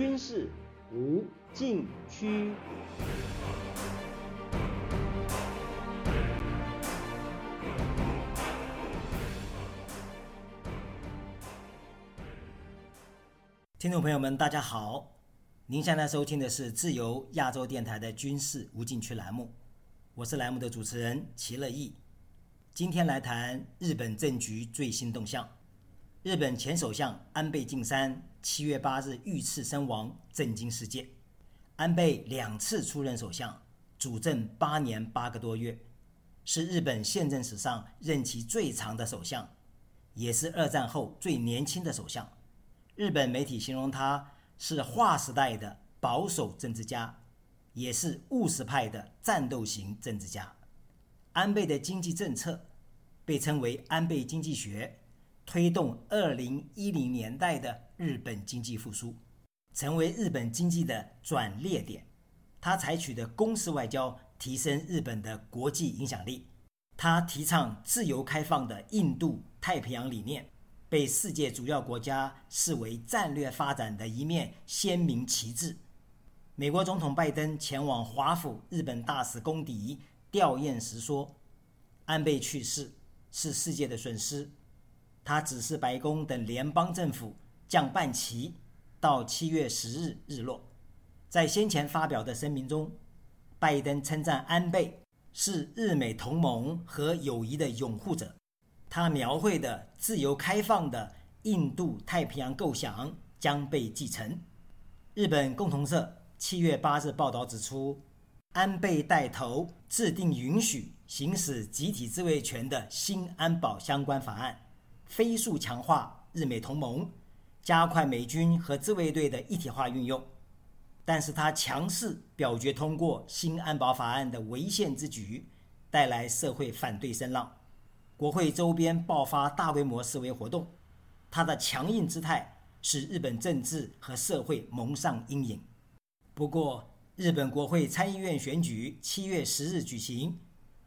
军事无禁区。听众朋友们，大家好，您现在收听的是自由亚洲电台的军事无禁区栏目，我是栏目的主持人齐乐意。今天来谈日本政局最新动向。日本前首相安倍晋三七月八日遇刺身亡，震惊世界。安倍两次出任首相，主政八年八个多月，是日本宪政史上任期最长的首相，也是二战后最年轻的首相。日本媒体形容他是划时代的保守政治家，也是务实派的战斗型政治家。安倍的经济政策被称为安倍经济学，推动二零一零年代的日本经济复苏，成为日本经济的转捩点。他采取的公式外交提升日本的国际影响力，他提倡自由开放的印度太平洋理念。被世界主要国家视为战略发展的一面鲜明旗帜。美国总统拜登前往华府日本大使公邸吊唁时说：“安倍去世是世界的损失。”他指示白宫等联邦政府降半旗到七月十日日落。在先前发表的声明中，拜登称赞安倍是日美同盟和友谊的拥护者。他描绘的自由开放的印度太平洋构想将被继承。日本共同社七月八日报道指出，安倍带头制定允许行使集体自卫权的新安保相关法案，飞速强化日美同盟，加快美军和自卫队的一体化运用。但是他强势表决通过新安保法案的违宪之举，带来社会反对声浪。国会周边爆发大规模示威活动，他的强硬姿态使日本政治和社会蒙上阴影。不过，日本国会参议院选举七月十日举行，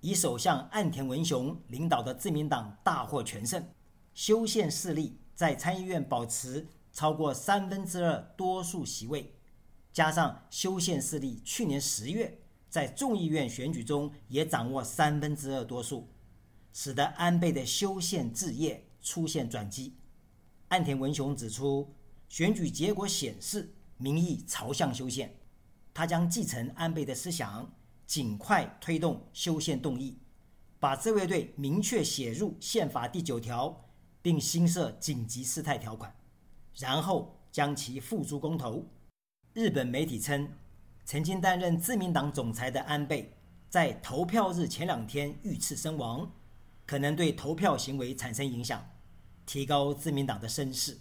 以首相岸田文雄领导的自民党大获全胜，修宪势力在参议院保持超过三分之二多数席位，加上修宪势力去年十月在众议院选举中也掌握三分之二多数。使得安倍的修宪置业出现转机。岸田文雄指出，选举结果显示民意朝向修宪，他将继承安倍的思想，尽快推动修宪动议，把自卫队明确写入宪法第九条，并新设紧急事态条款，然后将其付诸公投。日本媒体称，曾经担任自民党总裁的安倍，在投票日前两天遇刺身亡。可能对投票行为产生影响，提高自民党的声势。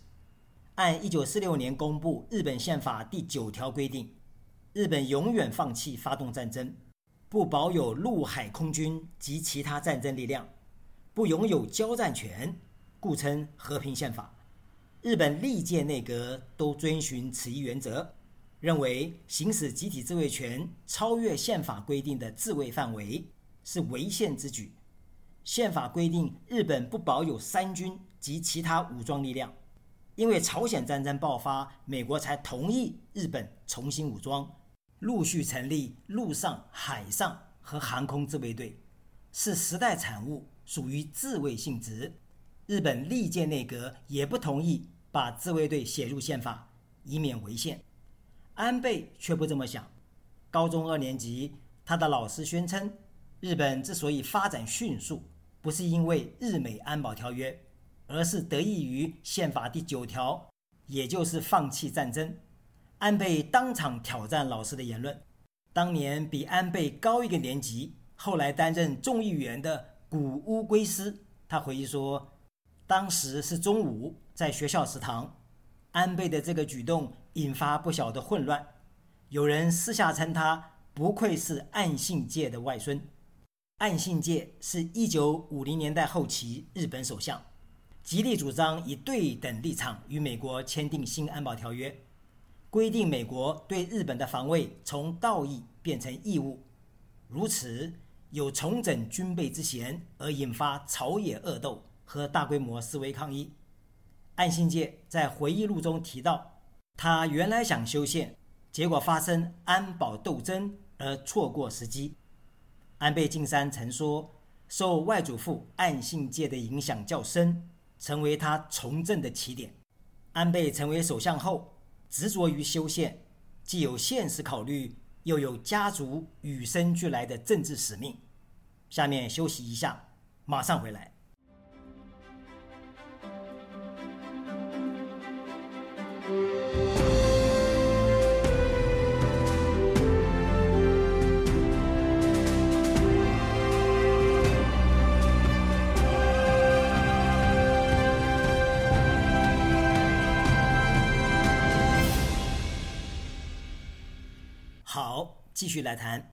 按一九四六年公布日本宪法第九条规定，日本永远放弃发动战争，不保有陆海空军及其他战争力量，不拥有交战权，故称和平宪法。日本历届内阁都遵循此一原则，认为行使集体自卫权超越宪法规定的自卫范围是违宪之举。宪法规定，日本不保有三军及其他武装力量。因为朝鲜战争爆发，美国才同意日本重新武装，陆续成立陆上、海上和航空自卫队，是时代产物，属于自卫性质。日本历届内阁也不同意把自卫队写入宪法，以免违宪。安倍却不这么想。高中二年级，他的老师宣称，日本之所以发展迅速。不是因为日美安保条约，而是得益于宪法第九条，也就是放弃战争。安倍当场挑战老师的言论。当年比安倍高一个年级，后来担任众议员的古屋圭司，他回忆说，当时是中午，在学校食堂，安倍的这个举动引发不小的混乱。有人私下称他不愧是岸信介的外孙。岸信介是一九五零年代后期日本首相，极力主张以对等立场与美国签订新安保条约，规定美国对日本的防卫从道义变成义务，如此有重整军备之嫌，而引发朝野恶斗和大规模示威抗议。岸信介在回忆录中提到，他原来想修宪，结果发生安保斗争而错过时机。安倍晋三曾说，受外祖父岸信介的影响较深，成为他从政的起点。安倍成为首相后，执着于修宪，既有现实考虑，又有家族与生俱来的政治使命。下面休息一下，马上回来。继续来谈。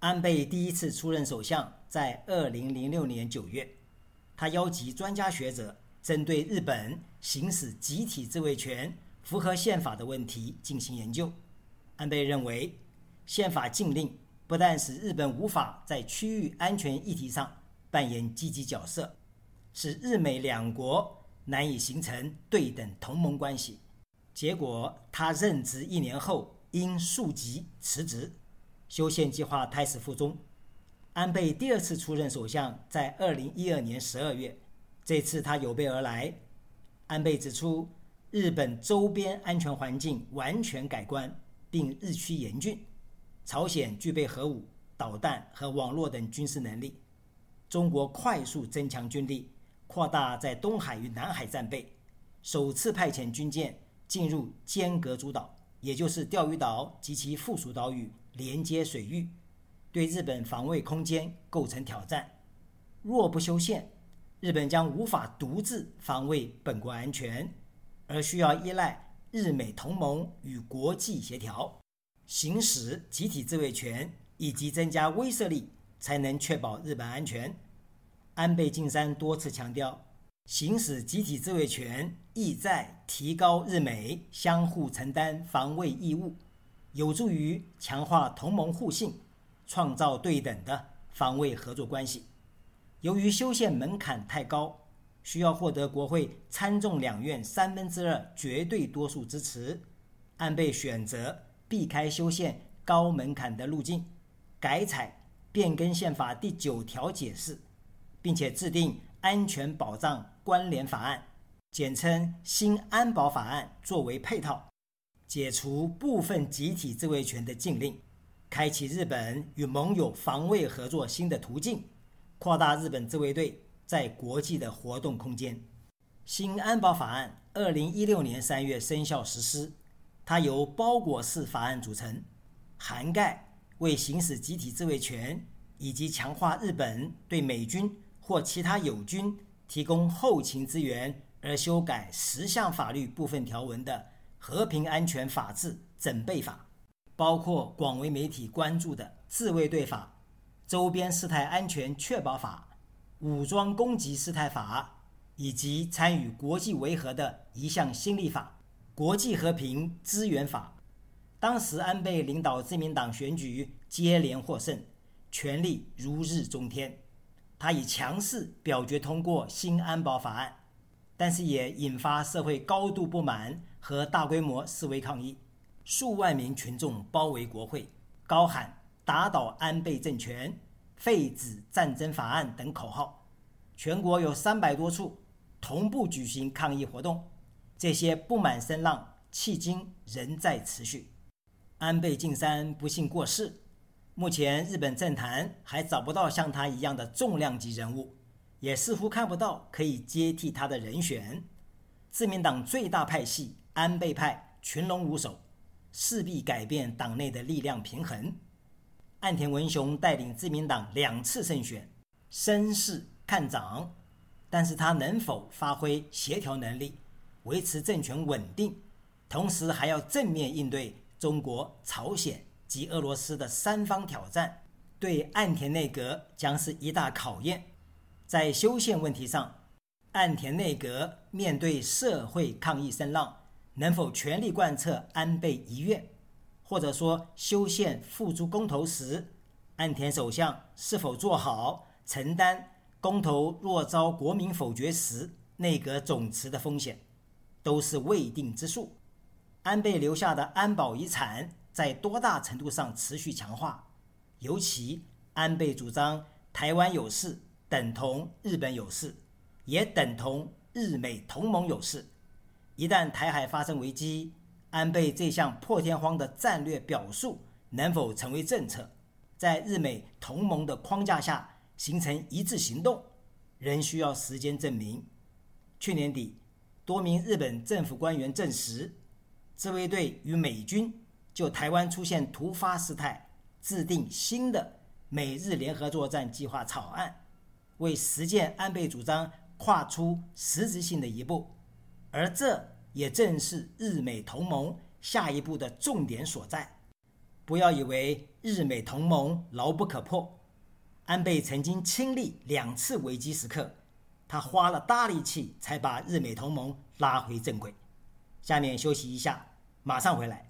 安倍第一次出任首相，在二零零六年九月，他邀集专家学者，针对日本行使集体自卫权符合宪法的问题进行研究。安倍认为，宪法禁令不但使日本无法在区域安全议题上扮演积极角色，使日美两国难以形成对等同盟关系。结果，他任职一年后。因溯及辞职，修宪计划胎死腹中。安倍第二次出任首相在二零一二年十二月，这次他有备而来。安倍指出，日本周边安全环境完全改观，并日趋严峻。朝鲜具备核武、导弹和网络等军事能力。中国快速增强军力，扩大在东海与南海战备，首次派遣军舰进入尖阁诸岛。也就是钓鱼岛及其附属岛屿连接水域，对日本防卫空间构成挑战。若不修宪，日本将无法独自防卫本国安全，而需要依赖日美同盟与国际协调，行使集体自卫权以及增加威慑力，才能确保日本安全。安倍晋三多次强调。行使集体自卫权，意在提高日美相互承担防卫义务，有助于强化同盟互信，创造对等的防卫合作关系。由于修宪门槛太高，需要获得国会参众两院三分之二绝对多数支持，安倍选择避开修宪高门槛的路径，改采变更宪法第九条解释，并且制定。安全保障关联法案，简称新安保法案，作为配套，解除部分集体自卫权的禁令，开启日本与盟友防卫合作新的途径，扩大日本自卫队在国际的活动空间。新安保法案二零一六年三月生效实施，它由包裹式法案组成，涵盖为行使集体自卫权以及强化日本对美军。或其他友军提供后勤资源而修改十项法律部分条文的《和平安全法制整备法》，包括广为媒体关注的《自卫队法》、《周边事态安全确保法》、《武装攻击事态法》，以及参与国际维和的一项新立法《国际和平支援法》。当时安倍领导自民党选举接连获胜，权力如日中天。他以强势表决通过新安保法案，但是也引发社会高度不满和大规模示威抗议，数万名群众包围国会，高喊“打倒安倍政权”、“废止战争法案”等口号。全国有三百多处同步举行抗议活动，这些不满声浪迄今仍在持续。安倍晋三不幸过世。目前日本政坛还找不到像他一样的重量级人物，也似乎看不到可以接替他的人选。自民党最大派系安倍派群龙无首，势必改变党内的力量平衡。岸田文雄带领自民党两次胜选，声势看涨，但是他能否发挥协调能力，维持政权稳定，同时还要正面应对中国、朝鲜？及俄罗斯的三方挑战，对岸田内阁将是一大考验。在修宪问题上，岸田内阁面对社会抗议声浪，能否全力贯彻安倍遗愿？或者说，修宪付诸公投时，岸田首相是否做好承担公投若遭国民否决时内阁总辞的风险，都是未定之数。安倍留下的安保遗产在多大程度上持续强化？尤其安倍主张台湾有事等同日本有事，也等同日美同盟有事。一旦台海发生危机，安倍这项破天荒的战略表述能否成为政策，在日美同盟的框架下形成一致行动，仍需要时间证明。去年底，多名日本政府官员证实，自卫队与美军就台湾出现突发事态，制定新的美日联合作战计划草案，为实践安倍主张跨出实质性的一步。而这也正是日美同盟下一步的重点所在。不要以为日美同盟牢不可破，安倍曾经亲历两次危机时刻。他花了大力气才把日美同盟拉回正轨。下面休息一下，马上回来。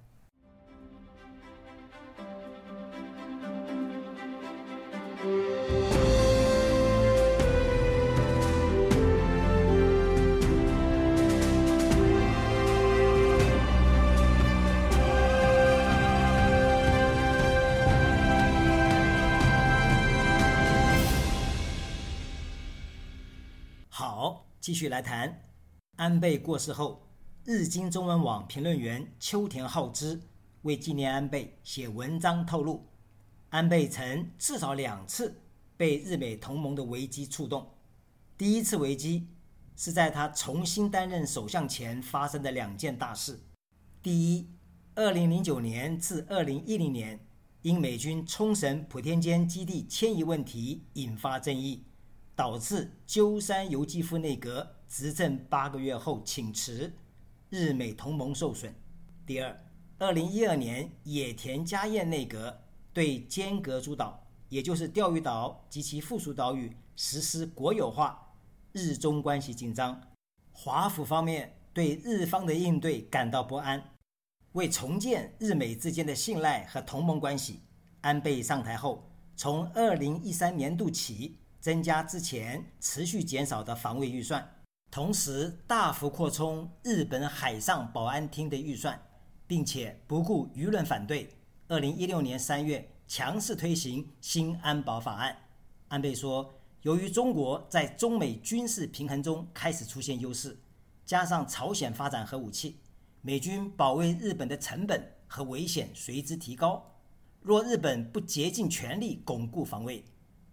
继续来谈，安倍过世后，日经中文网评论员秋田浩之为纪念安倍写文章透露，安倍曾至少两次被日美同盟的危机触动。第一次危机是在他重新担任首相前发生的两件大事：第一，2009年至2010年，因美军冲绳普天间基地迁移问题引发争议。导致鸠山由纪夫内阁执政八个月后请辞，日美同盟受损。第二，二零一二年野田佳彦内阁对尖阁诸岛，也就是钓鱼岛及其附属岛屿实施国有化，日中关系紧张。华府方面对日方的应对感到不安，为重建日美之间的信赖和同盟关系，安倍上台后，从二零一三年度起。增加之前持续减少的防卫预算，同时大幅扩充日本海上保安厅的预算，并且不顾舆论反对，二零一六年三月强势推行新安保法案。安倍说，由于中国在中美军事平衡中开始出现优势，加上朝鲜发展核武器，美军保卫日本的成本和危险随之提高。若日本不竭尽全力巩固防卫，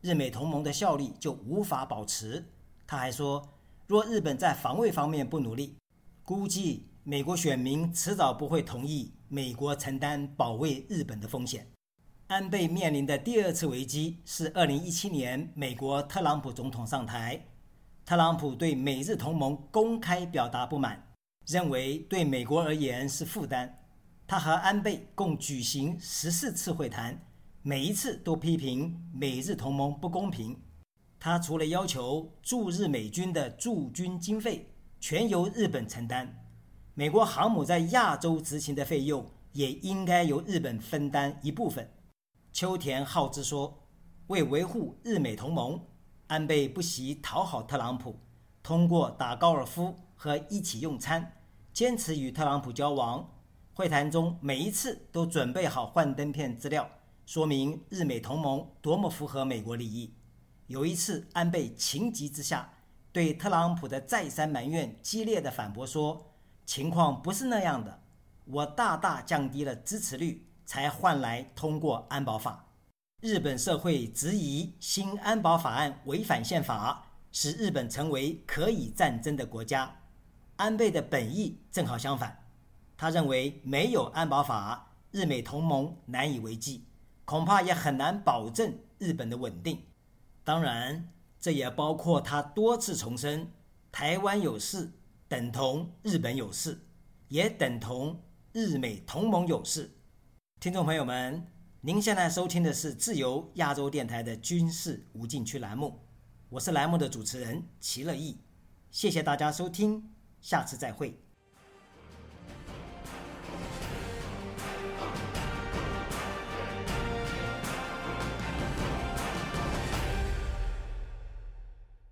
日美同盟的效力就无法保持。他还说，若日本在防卫方面不努力，估计美国选民迟早不会同意美国承担保卫日本的风险。安倍面临的第二次危机是2017年美国特朗普总统上台，特朗普对美日同盟公开表达不满，认为对美国而言是负担。他和安倍共举行十四次会谈。每一次都批评美日同盟不公平。他除了要求驻日美军的驻军经费全由日本承担，美国航母在亚洲执勤的费用也应该由日本分担一部分。秋田浩之说：“为维护日美同盟，安倍不惜讨好特朗普，通过打高尔夫和一起用餐，坚持与特朗普交往。会谈中每一次都准备好幻灯片资料。”说明日美同盟多么符合美国利益。有一次，安倍情急之下对特朗普的再三埋怨激烈的反驳说：“情况不是那样的，我大大降低了支持率，才换来通过安保法。日本社会质疑新安保法案违反宪法，使日本成为可以战争的国家。安倍的本意正好相反，他认为没有安保法，日美同盟难以为继。”恐怕也很难保证日本的稳定。当然，这也包括他多次重申“台湾有事等同日本有事，也等同日美同盟有事”。听众朋友们，您现在收听的是自由亚洲电台的军事无禁区栏目，我是栏目的主持人齐乐意。谢谢大家收听，下次再会。